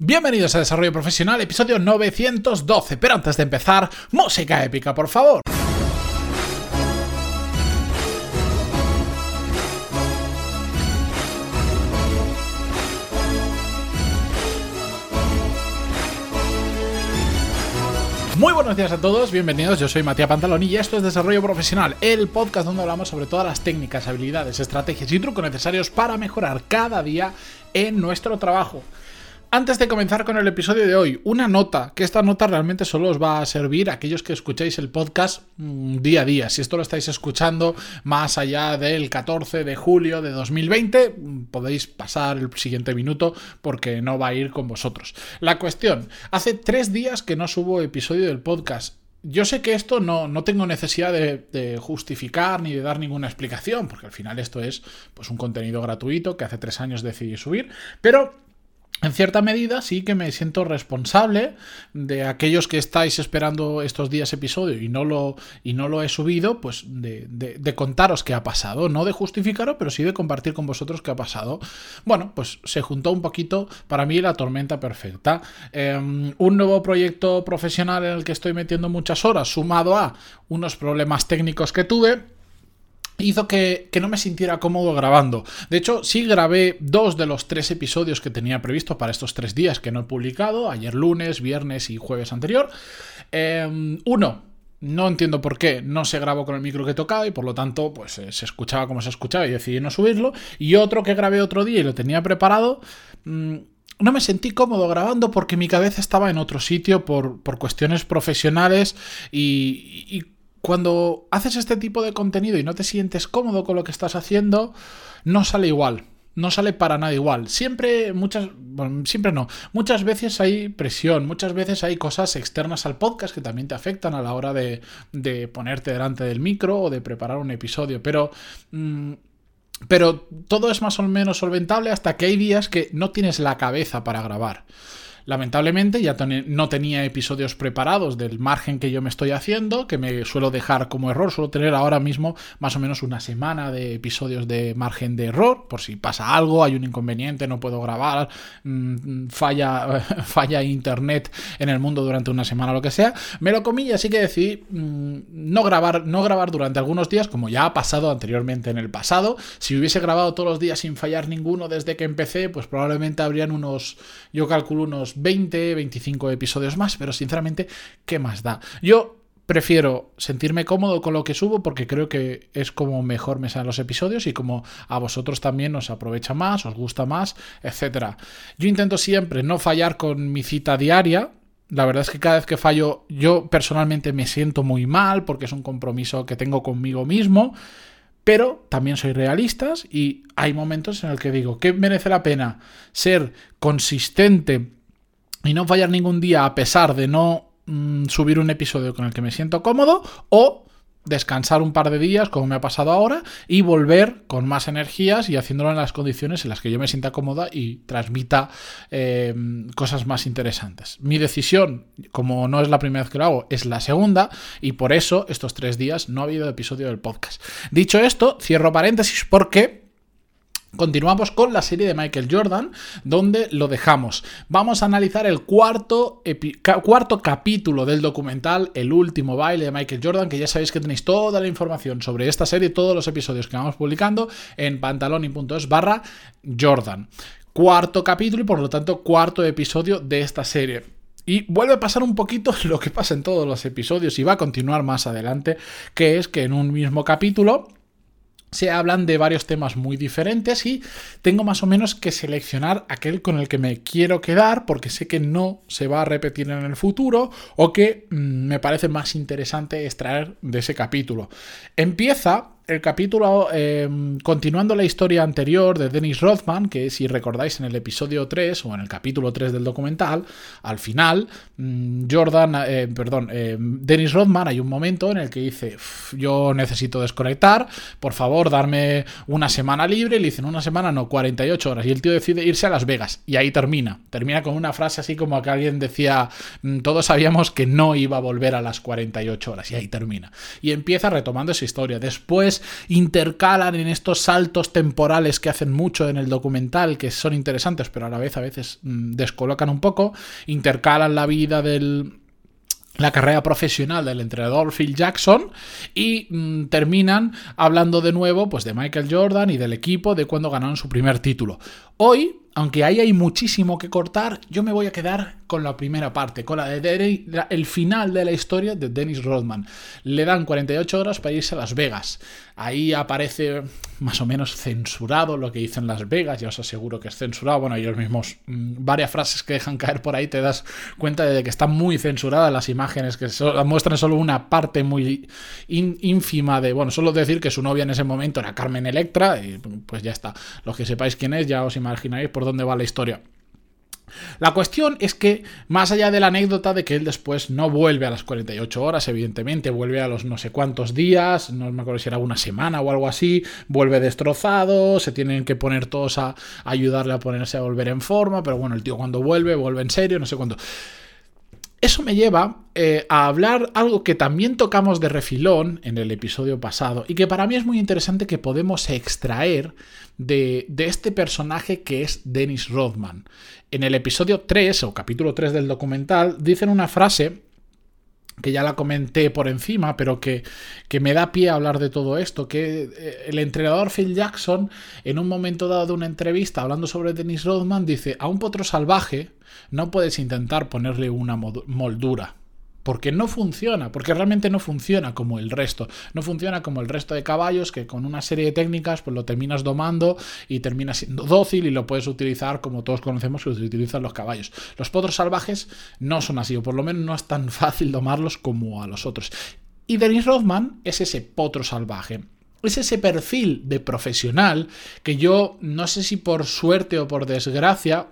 Bienvenidos a Desarrollo Profesional, episodio 912. Pero antes de empezar, música épica, por favor. Muy buenos días a todos, bienvenidos, yo soy Matías Pantalón y esto es Desarrollo Profesional, el podcast donde hablamos sobre todas las técnicas, habilidades, estrategias y trucos necesarios para mejorar cada día en nuestro trabajo. Antes de comenzar con el episodio de hoy, una nota, que esta nota realmente solo os va a servir a aquellos que escucháis el podcast mm, día a día. Si esto lo estáis escuchando más allá del 14 de julio de 2020, mm, podéis pasar el siguiente minuto porque no va a ir con vosotros. La cuestión, hace tres días que no subo episodio del podcast yo sé que esto no, no tengo necesidad de, de, justificar ni de dar ninguna explicación, porque al final esto es pues, un contenido gratuito que hace tres años decidí subir, pero en cierta medida sí que me siento responsable de aquellos que estáis esperando estos días episodio y no lo, y no lo he subido, pues de, de, contaros qué ha pasado, no de justificaros, pero sí de compartir con vosotros qué ha pasado. Bueno, pues se juntó un poquito para mí la tormenta perfecta. Eh, un nuevo proyecto profesional en el que estoy metiendo muchas horas, sumado a unos problemas técnicos que tuve hizo que, que, no me sintiera cómodo grabando. De hecho, sí grabé dos de los tres episodios que tenía previsto para estos tres días que no he publicado, ayer lunes, viernes y jueves anterior. Eh, uno, no entiendo por qué no se grabó con el micro que tocaba y por lo tanto pues eh, se escuchaba como se escuchaba y decidí no subirlo. Y otro que grabé otro día y lo tenía preparado... Mmm, no me sentí cómodo grabando porque mi cabeza estaba en otro sitio por, por cuestiones profesionales y cuando haces este tipo de contenido y no te sientes cómodo con lo que estás haciendo, no sale igual. No sale para nada igual. Siempre, muchas, siempre no. Muchas veces hay presión, muchas veces hay cosas externas al podcast que también te afectan a la hora de, ponerte delante del micro o de preparar un episodio. Pero mmm, pero todo es más o menos solventable hasta que hay días que no tienes la cabeza para grabar. Lamentablemente ya no tenía episodios preparados del margen que yo me estoy haciendo, que me suelo dejar como error. Suelo tener ahora mismo más o menos una semana de episodios de margen de error, por si pasa algo, hay un inconveniente, no puedo grabar, mmm, falla, falla internet en el mundo durante una semana lo que sea. Me lo comí y así que decidí mmm, no, grabar, no grabar durante algunos días, como ya ha pasado anteriormente en el pasado. Si hubiese grabado todos los días sin fallar ninguno desde que empecé, pues probablemente habrían unos, yo calculo unos 20, 25 episodios más, pero sinceramente, ¿qué más da? Yo prefiero sentirme cómodo con lo que subo porque creo que es como mejor me salen los episodios y como a vosotros también os aprovecha más, os gusta más, etc. Yo intento siempre no fallar con mi cita diaria. La verdad es que cada vez que fallo yo personalmente me siento muy mal porque es un compromiso que tengo conmigo mismo. Pero también soy realista y hay momentos en el que digo que merece la pena ser consistente y no fallar ningún día a pesar de no mmm, subir un episodio con el que me siento cómodo o descansar un par de días, como me ha pasado ahora, y volver con más energías y haciéndolo en las condiciones en las que yo me sienta cómoda y transmita eh, cosas más interesantes. Mi decisión, como no es la primera vez que lo hago, es la segunda, y por eso estos tres días no ha habido episodio del podcast. Dicho esto, cierro paréntesis porque Continuamos con la serie de Michael Jordan, donde lo dejamos. Vamos a analizar el cuarto, cuarto capítulo del documental El último baile de Michael Jordan, que ya sabéis que tenéis toda la información sobre esta serie, todos los episodios que vamos publicando en pantaloni.es barra Jordan. Cuarto capítulo y por lo tanto cuarto episodio de esta serie. Y vuelve a pasar un poquito lo que pasa en todos los episodios y va a continuar más adelante, que es que en un mismo capítulo se hablan de varios temas muy diferentes y tengo más o menos que seleccionar aquel con el que me quiero quedar porque sé que no se va a repetir en el futuro o que mmm, me parece más interesante extraer de ese capítulo. Empieza el capítulo, eh, continuando la historia anterior de Dennis Rothman, que si recordáis en el episodio 3 o en el capítulo 3 del documental, al final, mmm, Jordan, eh, perdón, eh, Dennis Rothman, hay un momento en el que dice, yo necesito desconectar, por favor, darme una semana libre, le dicen una semana, no, 48 horas, y el tío decide irse a Las Vegas, y ahí termina, termina con una frase así como que alguien decía, mm, todos sabíamos que no iba a volver a las 48 horas, y ahí termina. Y empieza retomando esa historia. Después intercalan en estos saltos temporales que hacen mucho en el documental, que son interesantes, pero a la vez a veces mm, descolocan un poco, intercalan la vida del la carrera profesional del entrenador Phil Jackson y mm, terminan hablando de nuevo pues de Michael Jordan y del equipo de cuando ganaron su primer título. Hoy aunque ahí hay muchísimo que cortar, yo me voy a quedar con la primera parte, con la de el final de la historia de Dennis Rodman. Le dan 48 horas para irse a Las Vegas. Ahí aparece más o menos censurado lo que dicen Las Vegas, ya os aseguro que es censurado. Bueno, ellos mismos, mm, varias frases que dejan caer por ahí, te das cuenta de que están muy censuradas las imágenes, que muestran solo una parte muy ínfima de, bueno, solo decir que su novia en ese momento era Carmen Electra, y pues ya está. Los que sepáis quién es, ya os imagináis por dónde va la historia. La cuestión es que, más allá de la anécdota de que él después no vuelve a las 48 horas, evidentemente, vuelve a los no sé cuántos días, no me acuerdo si era una semana o algo así, vuelve destrozado, se tienen que poner todos a ayudarle a ponerse a volver en forma, pero bueno, el tío cuando vuelve, vuelve en serio, no sé cuánto. Eso me lleva eh, a hablar algo que también tocamos de refilón en el episodio pasado y que para mí es muy interesante que podemos extraer de, de este personaje que es Dennis Rodman. En el episodio 3 o capítulo 3 del documental dicen una frase que ya la comenté por encima, pero que, que, me da pie a hablar de todo esto, que eh, el entrenador Phil Jackson, en un momento dado de una entrevista hablando sobre Dennis Rodman, dice, a un potro salvaje no puedes intentar ponerle una moldura porque no funciona, porque realmente no funciona como el resto, no funciona como el resto de caballos que con una serie de técnicas pues lo terminas domando y termina siendo dócil y lo puedes utilizar como todos conocemos que utilizan los caballos. Los potros salvajes no son así, o por lo menos no es tan fácil domarlos como a los otros. Y Dennis Rothman es ese potro salvaje. Es ese perfil de profesional que yo no sé si por suerte o por desgracia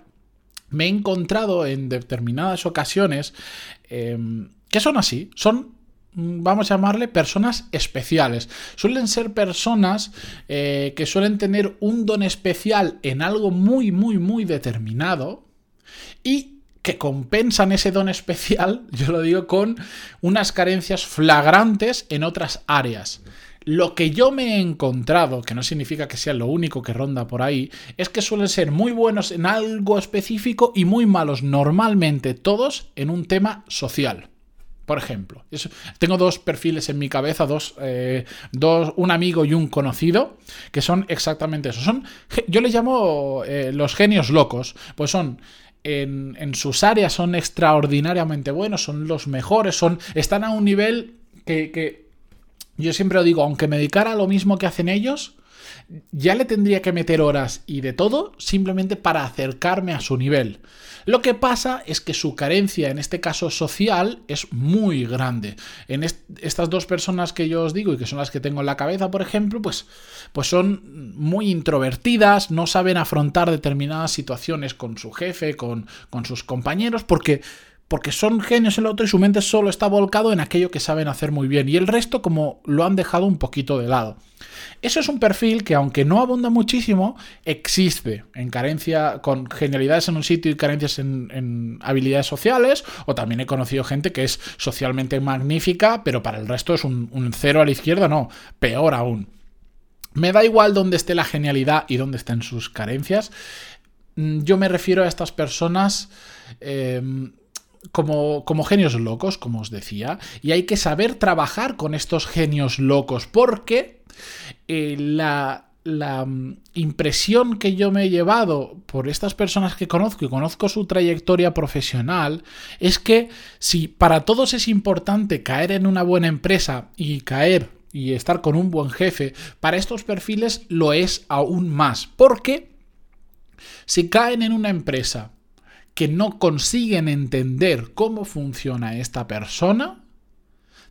me he encontrado en determinadas ocasiones em, son así, son mm, vamos a llamarle personas especiales. Suelen ser personas eh, que suelen tener un don especial en algo muy, muy, muy determinado y que compensan ese don especial, yo lo digo, con unas carencias flagrantes en otras áreas. Lo que yo me he encontrado, que no significa que sea lo único que ronda por ahí, es que suelen ser muy buenos en algo específico y muy malos normalmente todos en un tema social. Por ejemplo, tengo dos perfiles en mi cabeza, eh, dos, un amigo y un conocido, que son exactamente eso. Son, yo les llamo eh, los genios locos, pues son en, sus áreas son extraordinariamente buenos, son los mejores, son, están a un nivel que, que yo siempre lo digo, aunque me dedicara a lo mismo que hacen ellos, ya le tendría que meter horas y de todo simplemente para acercarme a su nivel. Lo que pasa es que su carencia, en este caso social, es muy grande. En estas dos personas que yo os digo y que son las que tengo en la cabeza, por ejemplo, pues, pues son muy introvertidas, no saben afrontar determinadas situaciones con su jefe, con, con sus compañeros, porque porque son genios en lo otro y su mente solo está volcado en aquello que saben hacer muy bien y el resto como lo han dejado un poquito de lado. Eso es un perfil que aunque no abunda muchísimo, existe en carencia, con genialidades en un sitio y carencias en, habilidades sociales, o también he conocido gente que es socialmente magnífica, pero para el resto es un, cero a la izquierda, no, peor aún. Me da igual dónde esté la genialidad y dónde estén sus carencias. Mm, yo me refiero a estas personas... Em, como, como, genios locos, como os decía, y hay que saber trabajar con estos genios locos, porque eh, la, la mm, impresión que yo me he llevado por estas personas que conozco y conozco su trayectoria profesional es que si para todos es importante caer en una buena empresa y caer y estar con un buen jefe, para estos perfiles lo es aún más, porque si caen en una empresa que no consiguen entender cómo funciona esta persona,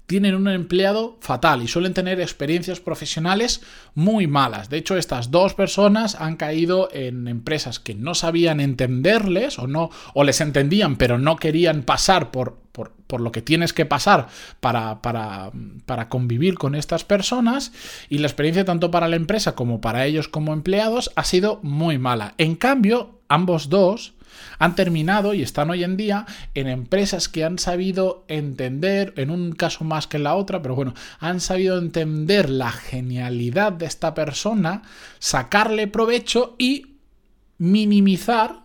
tienen un empleado fatal y suelen tener experiencias profesionales muy malas. De hecho, estas dos personas han caído en empresas que no sabían entenderles o no o les entendían, pero no querían pasar por, por, lo que tienes que pasar para, para, para convivir con estas personas y la experiencia tanto para la empresa como para ellos como empleados ha sido muy mala. En cambio, ambos dos han terminado y están hoy en día en empresas que han sabido entender, en un caso más que en la otra, pero bueno, han sabido entender la genialidad de esta persona, sacarle provecho y minimizar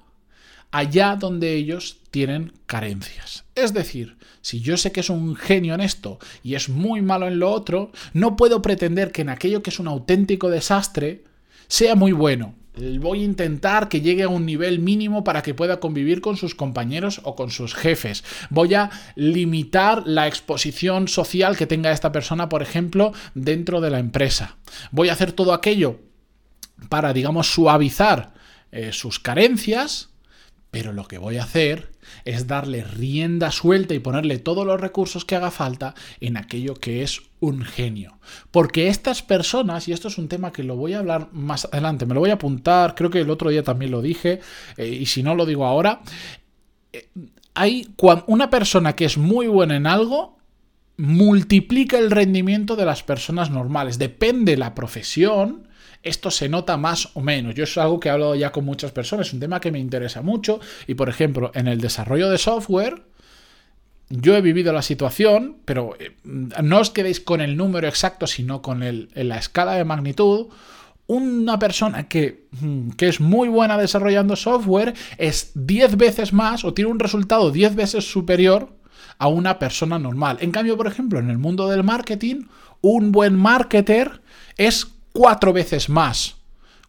allá donde ellos tienen carencias. Es decir, si yo sé que es un genio en esto y es muy malo en lo otro, no puedo pretender que en aquello que es un auténtico desastre sea muy bueno. Voy a intentar que llegue a un nivel mínimo para que pueda convivir con sus compañeros o con sus jefes. Voy a limitar la exposición social que tenga esta persona, por ejemplo, dentro de la empresa. Voy a hacer todo aquello para, digamos, suavizar eh, sus carencias pero lo que voy a hacer es darle rienda suelta y ponerle todos los recursos que haga falta en aquello que es un genio. Porque estas personas, y esto es un tema que lo voy a hablar más adelante, me lo voy a apuntar, creo que el otro día también lo dije, eh, y si no lo digo ahora, eh, hay una persona que es muy buena en algo, multiplica el rendimiento de las personas normales. Depende la profesión, esto se nota más o menos. Yo es algo que he hablado ya con muchas personas, es un tema que me interesa mucho y por ejemplo en el desarrollo de software yo he vivido la situación, pero eh, no os quedéis con el número exacto, sino con la escala de magnitud. Una persona que, mm, que, es muy buena desarrollando software es 10 veces más o tiene un resultado 10 veces superior a una persona normal. En cambio, por ejemplo, en el mundo del marketing, un buen marketer es cuatro veces más.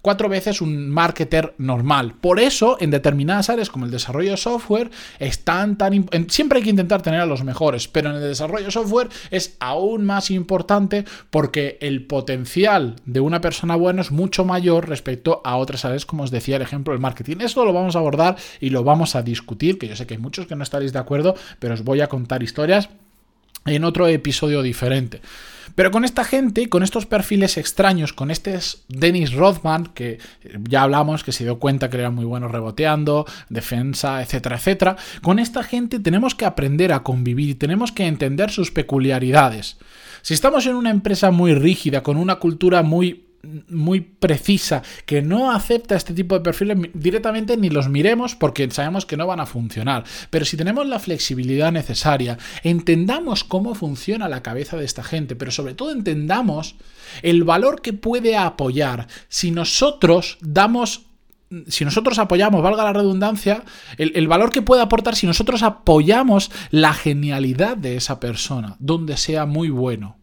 Cuatro veces un marketer normal. Por eso, en determinadas áreas como el desarrollo de software, es tan, tan siempre hay que intentar tener a los mejores, pero en el desarrollo de software es aún más importante porque el potencial de una persona buena es mucho mayor respecto a otras áreas, como os decía el ejemplo del marketing. Esto lo vamos a abordar y lo vamos a discutir, que yo sé que hay muchos que no estaréis de acuerdo, pero os voy a contar historias en otro episodio diferente. Pero con esta gente, con estos perfiles extraños, con este Dennis Rothman, que ya hablamos, que se dio cuenta que era muy bueno reboteando, defensa, etcétera, etcétera, con esta gente tenemos que aprender a convivir y tenemos que entender sus peculiaridades. Si estamos en una empresa muy rígida, con una cultura muy muy precisa que no acepta este tipo de perfiles directamente ni los miremos porque sabemos que no van a funcionar. Pero si tenemos la flexibilidad necesaria, entendamos cómo funciona la cabeza de esta gente, pero sobre todo entendamos el valor que puede apoyar si nosotros damos si nosotros apoyamos, valga la redundancia, el, el, valor que puede aportar si nosotros apoyamos la genialidad de esa persona, donde sea muy bueno.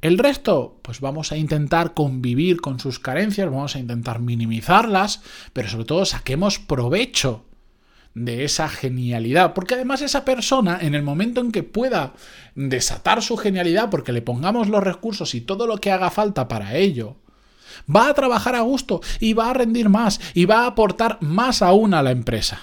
El resto, pues vamos a intentar convivir con sus carencias, vamos a intentar minimizarlas, pero sobre todo saquemos provecho de esa genialidad, porque además esa persona, en el momento en que pueda desatar su genialidad, porque le pongamos los recursos y todo lo que haga falta para ello, va a trabajar a gusto y va a rendir más y va a aportar más aún a la empresa.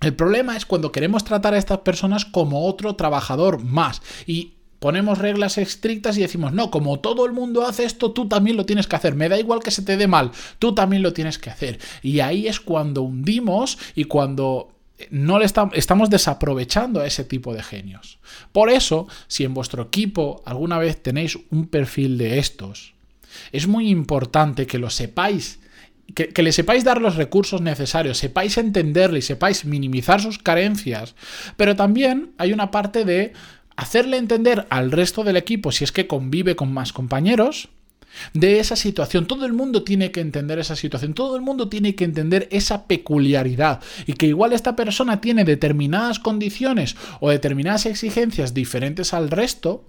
El problema es cuando queremos tratar a estas personas como otro trabajador más y ponemos reglas estrictas y decimos, no, como todo el mundo hace esto, tú también lo tienes que hacer. Me da igual que se te dé mal, tú también lo tienes que hacer. Y ahí es cuando hundimos y cuando no le estamos desaprovechando a ese tipo de genios. Por eso, si en vuestro equipo alguna vez tenéis un perfil de estos, es muy importante que lo sepáis que, que, le sepáis dar los recursos necesarios, sepáis entenderle y sepáis minimizar sus carencias, pero también hay una parte de hacerle entender al resto del equipo, si es que convive con más compañeros, de esa situación. Todo el mundo tiene que entender esa situación, todo el mundo tiene que entender esa peculiaridad y que igual esta persona tiene determinadas condiciones o determinadas exigencias diferentes al resto,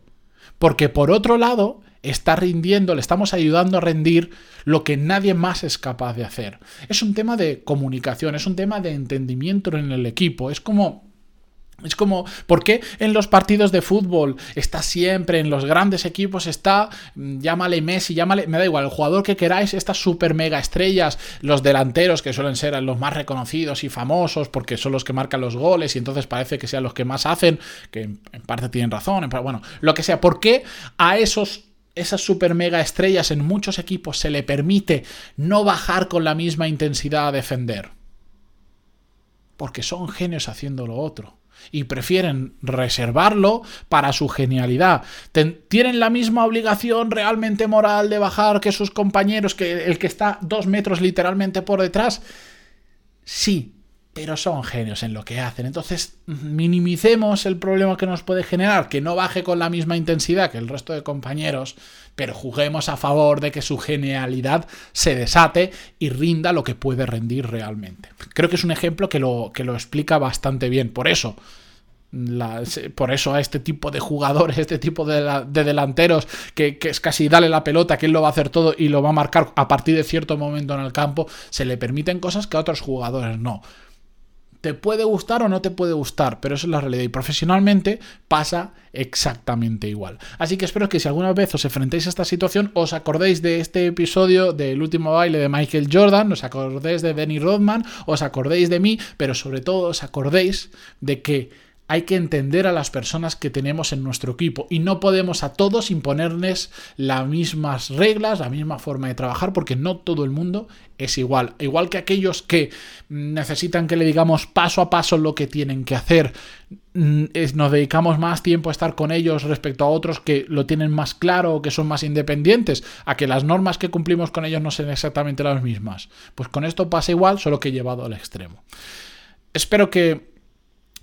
porque por otro lado está rindiendo, le estamos ayudando a rendir lo que nadie más es capaz de hacer. Es un tema de comunicación, es un tema de entendimiento en el equipo, es como es como, ¿por qué en los partidos de fútbol está siempre, en los grandes equipos está, mm, llámale Messi, llámale, me da igual, el jugador que queráis, estas super mega estrellas, los delanteros que suelen ser los más reconocidos y famosos porque son los que marcan los goles y entonces parece que sean los que más hacen, que en, parte tienen razón, bueno, lo que sea, ¿por qué a esos esas super mega estrellas en muchos equipos se le permite no bajar con la misma intensidad a defender? Porque son genios haciendo lo otro y prefieren reservarlo para su genialidad. ¿Tienen la misma obligación realmente moral de bajar que sus compañeros, que el que está dos metros literalmente por detrás? Sí, pero son genios en lo que hacen. Entonces, minimicemos el problema que nos puede generar, que no baje con la misma intensidad que el resto de compañeros, pero juguemos a favor de que su genialidad se desate y rinda lo que puede rendir realmente. Creo que es un ejemplo que lo, que lo explica bastante bien. Por eso, por eso a este tipo de jugadores, este tipo de, delanteros, que, que, es casi darle la pelota, que él lo va a hacer todo y lo va a marcar a partir de cierto momento en el campo, se le permiten cosas que a otros jugadores no. Te puede gustar o no te puede gustar, pero eso es la realidad. Y profesionalmente pasa exactamente igual. Así que espero que si alguna vez os enfrentéis a esta situación, os acordéis de este episodio del último baile de Michael Jordan, os acordéis de Denny Rodman, os acordéis de mí, pero sobre todo os acordéis de que hay que entender a las personas que tenemos en nuestro equipo y no podemos a todos imponerles las mismas reglas, la misma forma de trabajar, porque no todo el mundo es igual. Igual que aquellos que necesitan que le digamos paso a paso lo que tienen que hacer, mm, nos dedicamos más tiempo a estar con ellos respecto a otros que lo tienen más claro o que son más independientes, a que las normas que cumplimos con ellos no sean exactamente las mismas. Pues con esto pasa igual, solo que llevado al extremo. Espero que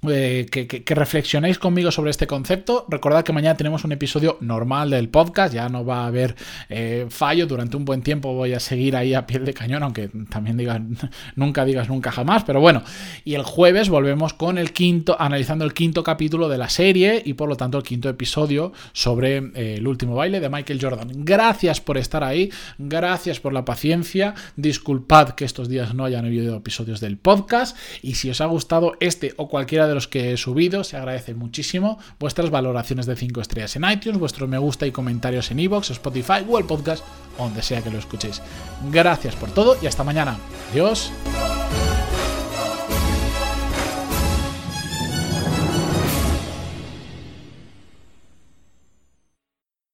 eh, que, reflexionéis conmigo sobre este concepto. Recordad que mañana tenemos un episodio normal del podcast, ya no va a haber eh, fallo, durante un buen tiempo voy a seguir ahí a piel de cañón, aunque también digas, nunca digas nunca jamás, pero bueno, y el jueves volvemos con el quinto, analizando el quinto capítulo de la serie y por lo tanto el quinto episodio sobre eh, el último baile de Michael Jordan. Gracias por estar ahí, gracias por la paciencia, disculpad que estos días no hayan habido episodios del podcast. Y si os ha gustado este o cualquiera de los que he subido. Se agradece muchísimo vuestras valoraciones de 5 estrellas en iTunes, vuestro me gusta y comentarios en iVoox, Spotify, Google Podcast, donde sea que lo escuchéis. Gracias por todo y hasta mañana. Adiós.